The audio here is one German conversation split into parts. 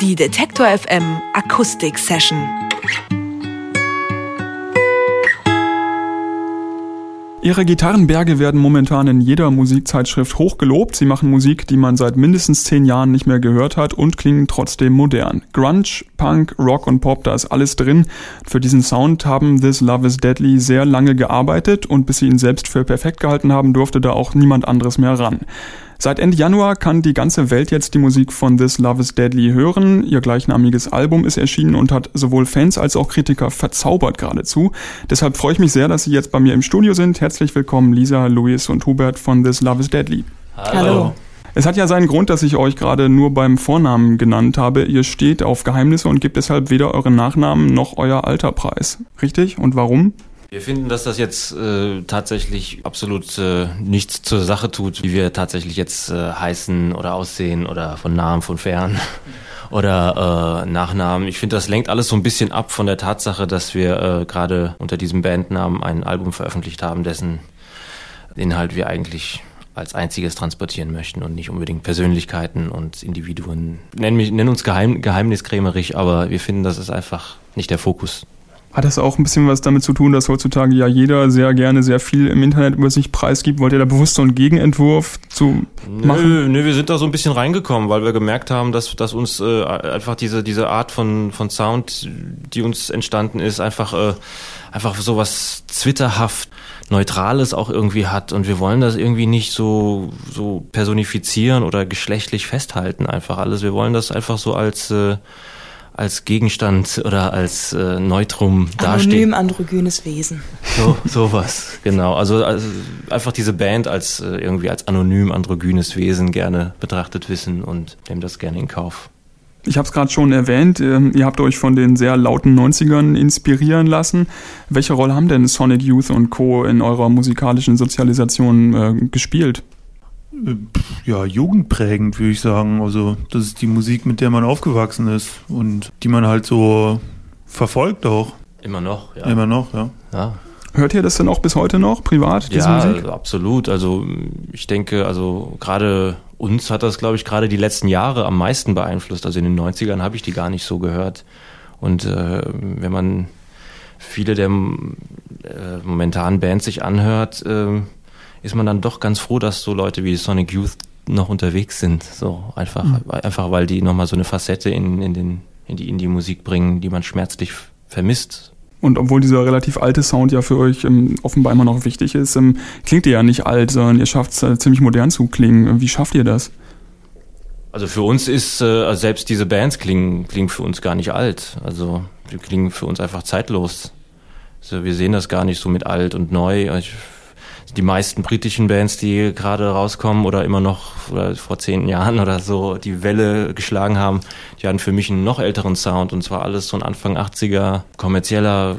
Die Detektor FM Akustik Session. Ihre Gitarrenberge werden momentan in jeder Musikzeitschrift hochgelobt. Sie machen Musik, die man seit mindestens zehn Jahren nicht mehr gehört hat und klingen trotzdem modern. Grunge, Punk, Rock und Pop, da ist alles drin. Für diesen Sound haben This Love is Deadly sehr lange gearbeitet und bis sie ihn selbst für perfekt gehalten haben, durfte da auch niemand anderes mehr ran. Seit Ende Januar kann die ganze Welt jetzt die Musik von This Love is Deadly hören. Ihr gleichnamiges Album ist erschienen und hat sowohl Fans als auch Kritiker verzaubert geradezu. Deshalb freue ich mich sehr, dass Sie jetzt bei mir im Studio sind. Herzlich willkommen Lisa, Luis und Hubert von This Love is Deadly. Hallo. Es hat ja seinen Grund, dass ich euch gerade nur beim Vornamen genannt habe. Ihr steht auf Geheimnisse und gebt deshalb weder euren Nachnamen noch euer Alter preis. Richtig? Und warum? Wir finden, dass das jetzt äh, tatsächlich absolut äh, nichts zur Sache tut, wie wir tatsächlich jetzt äh, heißen oder aussehen oder von Namen, von Fern oder äh, Nachnamen. Ich finde, das lenkt alles so ein bisschen ab von der Tatsache, dass wir äh, gerade unter diesem Bandnamen ein Album veröffentlicht haben, dessen Inhalt wir eigentlich als einziges transportieren möchten und nicht unbedingt Persönlichkeiten und Individuen. Nenn, mich, nenn uns geheim, geheimniskrämerig, aber wir finden, das ist einfach nicht der Fokus. Hat das auch ein bisschen was damit zu tun, dass heutzutage ja jeder sehr gerne sehr viel im Internet über sich preisgibt? Wollt ihr da bewusst so einen Gegenentwurf zu machen? Nö, nö, wir sind da so ein bisschen reingekommen, weil wir gemerkt haben, dass, dass uns äh, einfach diese, diese Art von, von Sound, die uns entstanden ist, einfach, äh, einfach sowas zwitterhaft Neutrales auch irgendwie hat und wir wollen das irgendwie nicht so, so personifizieren oder geschlechtlich festhalten einfach alles. Wir wollen das einfach so als äh, als Gegenstand oder als äh, Neutrum dastehen. Anonym androgynes Wesen. So, sowas, genau. Also, also einfach diese Band als äh, irgendwie als anonym androgynes Wesen gerne betrachtet wissen und nehmen das gerne in Kauf. Ich habe es gerade schon erwähnt, ähm, ihr habt euch von den sehr lauten 90ern inspirieren lassen. Welche Rolle haben denn Sonic Youth und Co. in eurer musikalischen Sozialisation äh, gespielt? Ja, jugendprägend, würde ich sagen. Also, das ist die Musik, mit der man aufgewachsen ist und die man halt so verfolgt auch. Immer noch, ja. Immer noch, ja. Ja. Hört ihr das denn auch bis heute noch, privat, diese ja, Musik? absolut. Also, ich denke, also gerade uns hat das, glaube ich, gerade die letzten Jahre am meisten beeinflusst. Also in den 90ern habe ich die gar nicht so gehört. Und äh, wenn man viele der äh, momentanen Bands sich anhört, äh, ist man dann doch ganz froh, dass so Leute wie Sonic Youth noch unterwegs sind. So einfach, mhm. einfach weil die nochmal so eine Facette in, in, den, in die Indie-Musik bringen, die man schmerzlich vermisst. Und obwohl dieser relativ alte Sound ja für euch ähm, offenbar immer noch wichtig ist, ähm, klingt ihr ja nicht alt, sondern ihr schafft es äh, ziemlich modern zu klingen. Wie schafft ihr das? Also für uns ist, äh, also selbst diese Bands klingen, klingen für uns gar nicht alt. Also die klingen für uns einfach zeitlos. Also wir sehen das gar nicht so mit alt und neu. Ich die meisten britischen Bands, die gerade rauskommen oder immer noch oder vor zehn Jahren oder so die Welle geschlagen haben, die hatten für mich einen noch älteren Sound und zwar alles so ein Anfang 80er kommerzieller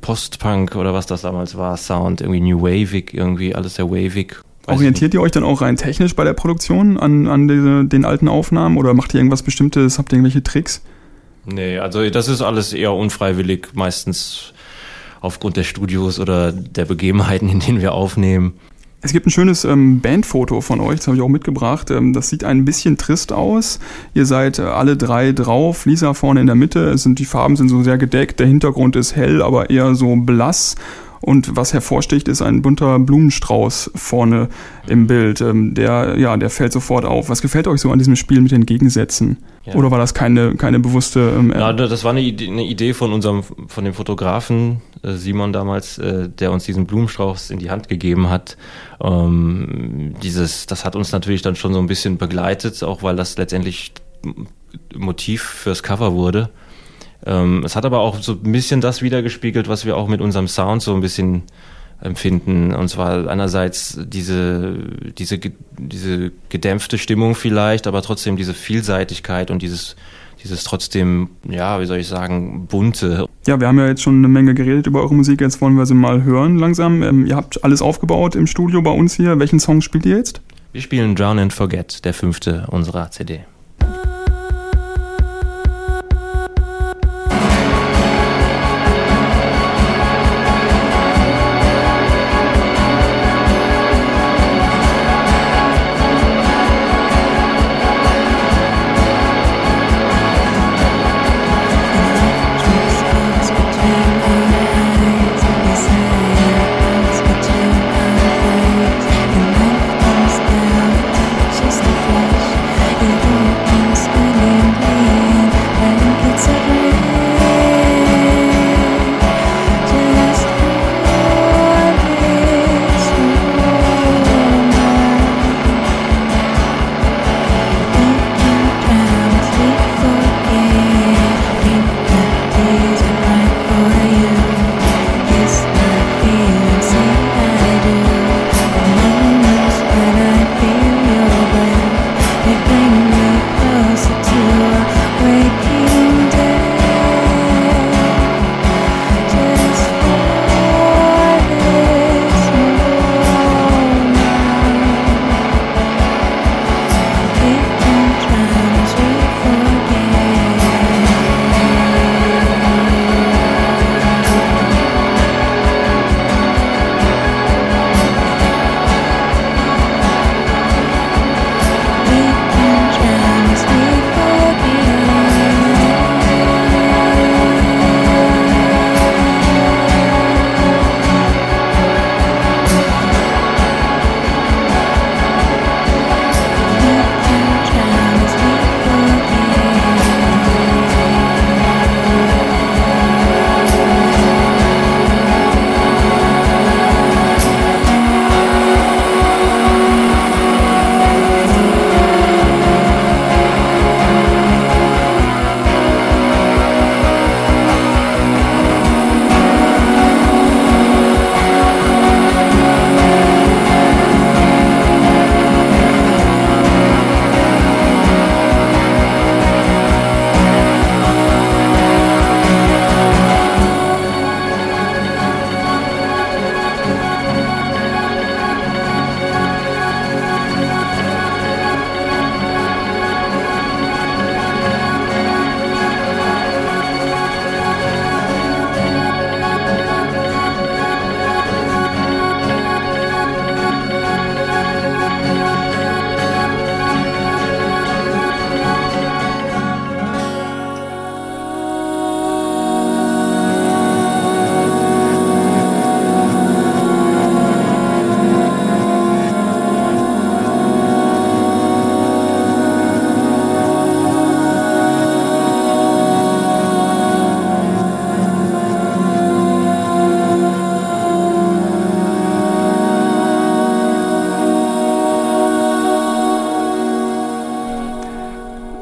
Post-Punk oder was das damals war, Sound, irgendwie New Wavig, irgendwie alles sehr wavig. Orientiert ihr euch dann auch rein technisch bei der Produktion an, an diese, den alten Aufnahmen oder macht ihr irgendwas Bestimmtes, habt ihr irgendwelche Tricks? Nee, also das ist alles eher unfreiwillig, meistens aufgrund der Studios oder der Begebenheiten, in denen wir aufnehmen. Es gibt ein schönes ähm, Bandfoto von euch, das habe ich auch mitgebracht. Ähm, das sieht ein bisschen trist aus. Ihr seid äh, alle drei drauf. Lisa vorne in der Mitte. Es sind, die Farben sind so sehr gedeckt. Der Hintergrund ist hell, aber eher so blass. Und was hervorsticht, ist ein bunter Blumenstrauß vorne im Bild. Ähm, der, ja, der fällt sofort auf. Was gefällt euch so an diesem Spiel mit den Gegensätzen? Ja. Oder war das keine, keine bewusste? Ähm, ja, das war eine Idee, eine Idee von unserem, von dem Fotografen Simon damals, äh, der uns diesen Blumenstrauß in die Hand gegeben hat. Ähm, dieses, das hat uns natürlich dann schon so ein bisschen begleitet, auch weil das letztendlich Motiv fürs Cover wurde. Ähm, es hat aber auch so ein bisschen das wiedergespiegelt, was wir auch mit unserem Sound so ein bisschen empfinden. Und zwar einerseits diese, diese, diese gedämpfte Stimmung vielleicht, aber trotzdem diese Vielseitigkeit und dieses, dieses trotzdem, ja, wie soll ich sagen, bunte. Ja, wir haben ja jetzt schon eine Menge geredet über eure Musik, jetzt wollen wir sie mal hören langsam. Ähm, ihr habt alles aufgebaut im Studio bei uns hier. Welchen Song spielt ihr jetzt? Wir spielen Drown and Forget, der fünfte unserer CD.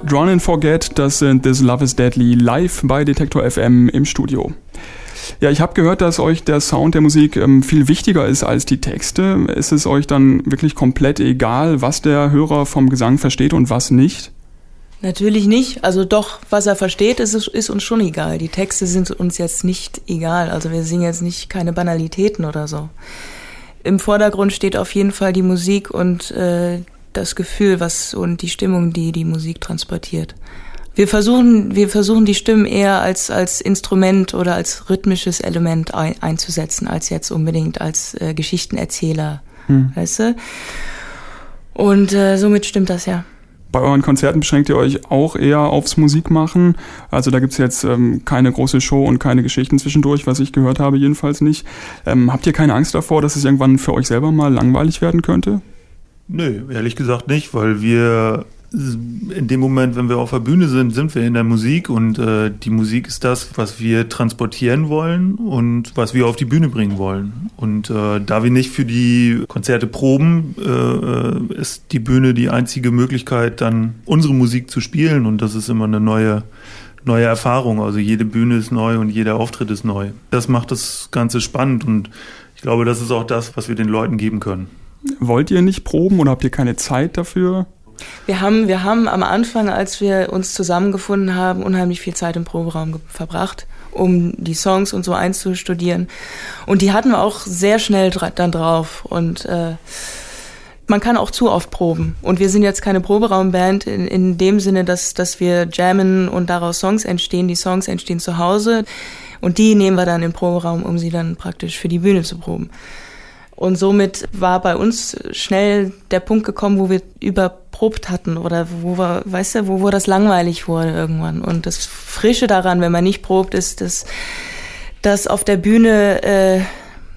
Drawn and Forget, das sind This Love is Deadly live bei Detektor FM im Studio. Ja, ich habe gehört, dass euch der Sound der Musik ähm, viel wichtiger ist als die Texte. Ist es euch dann wirklich komplett egal, was der Hörer vom Gesang versteht und was nicht? Natürlich nicht. Also doch, was er versteht, ist, ist uns schon egal. Die Texte sind uns jetzt nicht egal. Also wir singen jetzt nicht keine Banalitäten oder so. Im Vordergrund steht auf jeden Fall die Musik und äh, das Gefühl, was und die Stimmung, die die Musik transportiert. Wir versuchen, wir versuchen die Stimmen eher als, als Instrument oder als rhythmisches Element ein, einzusetzen, als jetzt unbedingt als äh, Geschichtenerzähler, hm. weißt du? Und äh, somit stimmt das ja. Bei euren Konzerten beschränkt ihr euch auch eher aufs Musikmachen. Also da gibt's jetzt ähm, keine große Show und keine Geschichten zwischendurch, was ich gehört habe, jedenfalls nicht. Ähm, habt ihr keine Angst davor, dass es irgendwann für euch selber mal langweilig werden könnte? Nö, ehrlich gesagt nicht, weil wir in dem Moment, wenn wir auf der Bühne sind, sind wir in der Musik und äh, die Musik ist das, was wir transportieren wollen und was wir auf die Bühne bringen wollen. Und äh, da wir nicht für die Konzerte proben, äh, ist die Bühne die einzige Möglichkeit, dann unsere Musik zu spielen und das ist immer eine neue neue Erfahrung. Also jede Bühne ist neu und jeder Auftritt ist neu. Das macht das Ganze spannend und ich glaube, das ist auch das, was wir den Leuten geben können. Wollt ihr nicht proben oder habt ihr keine Zeit dafür? Wir haben, wir haben am Anfang, als wir uns zusammengefunden haben, unheimlich viel Zeit im Proberaum verbracht, um die Songs und so einzustudieren. Und die hatten wir auch sehr schnell dann drauf. Und äh, man kann auch zu oft proben. Und wir sind jetzt keine Proberaumband in, in dem Sinne, dass, dass wir jammen und daraus Songs entstehen. Die Songs entstehen zu Hause und die nehmen wir dann im Proberaum, um sie dann praktisch für die Bühne zu proben. Und somit war bei uns schnell der Punkt gekommen, wo wir überprobt hatten oder wo wir, weißt du, wo, wo das langweilig wurde irgendwann. Und das Frische daran, wenn man nicht probt, ist, dass, dass auf der Bühne, äh,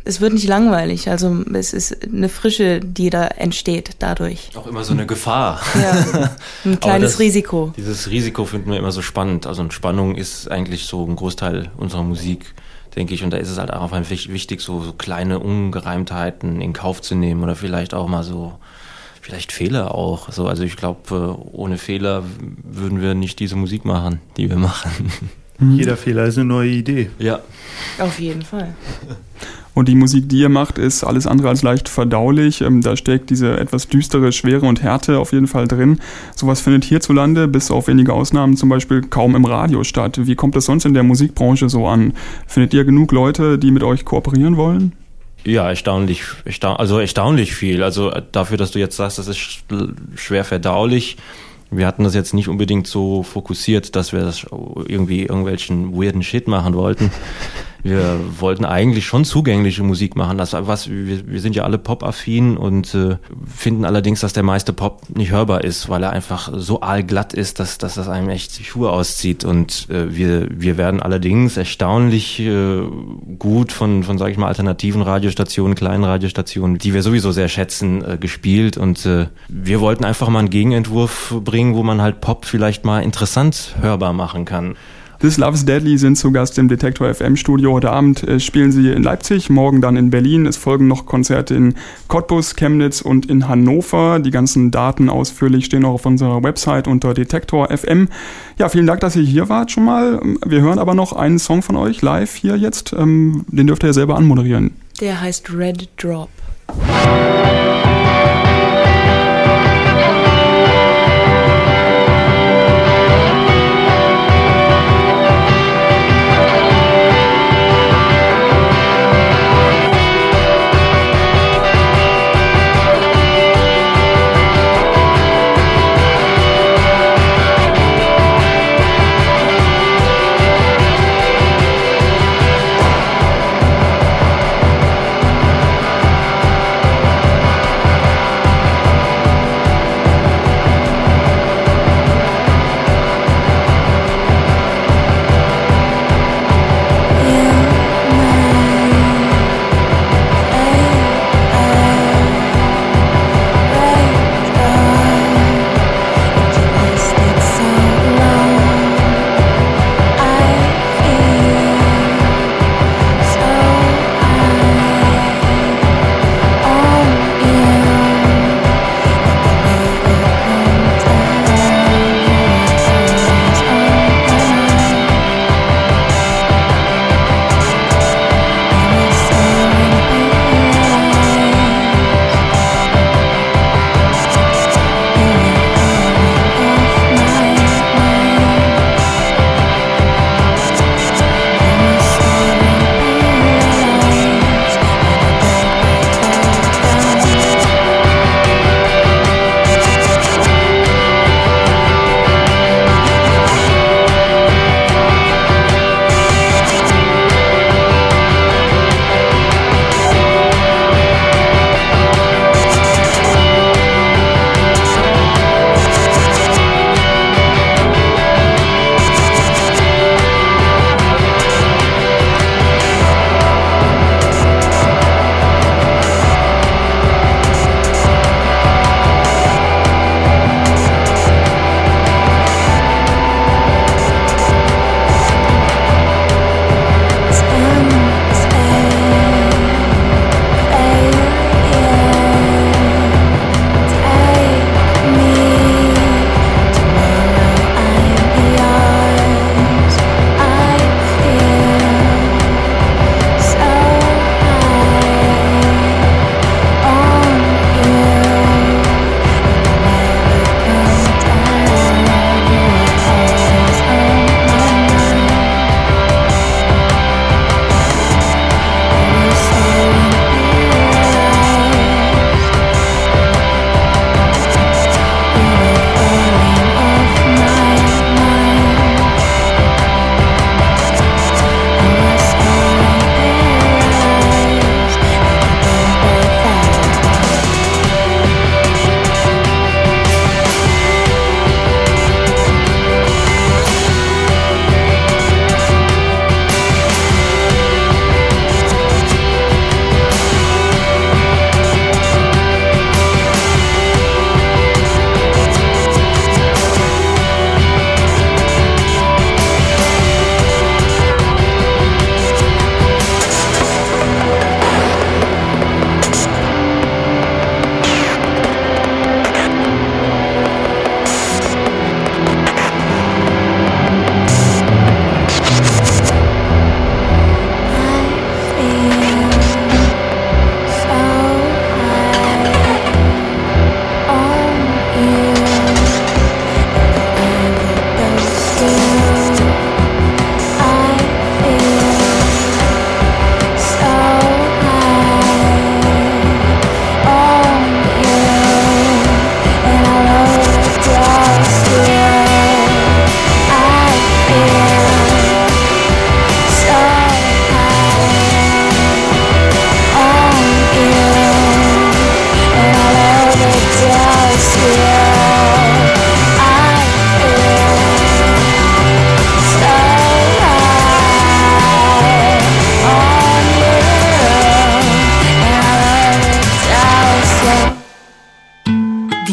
es wird nicht langweilig. Also es ist eine Frische, die da entsteht dadurch. Auch immer so eine Gefahr. Ja, ein kleines das, Risiko. Dieses Risiko finden wir immer so spannend. Also Spannung ist eigentlich so ein Großteil unserer Musik denke ich. Und da ist es halt auch einfach wichtig, so, so kleine Ungereimtheiten in Kauf zu nehmen oder vielleicht auch mal so, vielleicht Fehler auch. So, also ich glaube, ohne Fehler würden wir nicht diese Musik machen, die wir machen. Jeder Fehler ist eine neue Idee. Ja. Auf jeden Fall. Und die Musik, die ihr macht, ist alles andere als leicht verdaulich. Ähm, da steckt diese etwas düstere Schwere und Härte auf jeden Fall drin. Sowas findet hierzulande, bis auf wenige Ausnahmen, zum Beispiel kaum im Radio statt. Wie kommt es sonst in der Musikbranche so an? Findet ihr genug Leute, die mit euch kooperieren wollen? Ja, erstaunlich, erstaun also erstaunlich viel. Also dafür, dass du jetzt sagst, das ist schwer verdaulich. Wir hatten das jetzt nicht unbedingt so fokussiert, dass wir das irgendwie irgendwelchen weirden Shit machen wollten wir wollten eigentlich schon zugängliche Musik machen. Das was wir, wir sind ja alle Pop-affin und äh, finden allerdings, dass der meiste Pop nicht hörbar ist, weil er einfach so aalglatt ist, dass, dass das einem echt die Schuhe auszieht. Und äh, wir wir werden allerdings erstaunlich äh, gut von von sage ich mal alternativen Radiostationen, kleinen Radiostationen, die wir sowieso sehr schätzen, äh, gespielt. Und äh, wir wollten einfach mal einen Gegenentwurf bringen, wo man halt Pop vielleicht mal interessant hörbar machen kann. This Loves Deadly sind zu Gast im Detektor FM Studio. Heute Abend äh, spielen sie in Leipzig, morgen dann in Berlin. Es folgen noch Konzerte in Cottbus, Chemnitz und in Hannover. Die ganzen Daten ausführlich stehen auch auf unserer Website unter Detektor FM. Ja, vielen Dank, dass ihr hier wart schon mal. Wir hören aber noch einen Song von euch live hier jetzt. Ähm, den dürft ihr ja selber anmoderieren. Der heißt Red Drop.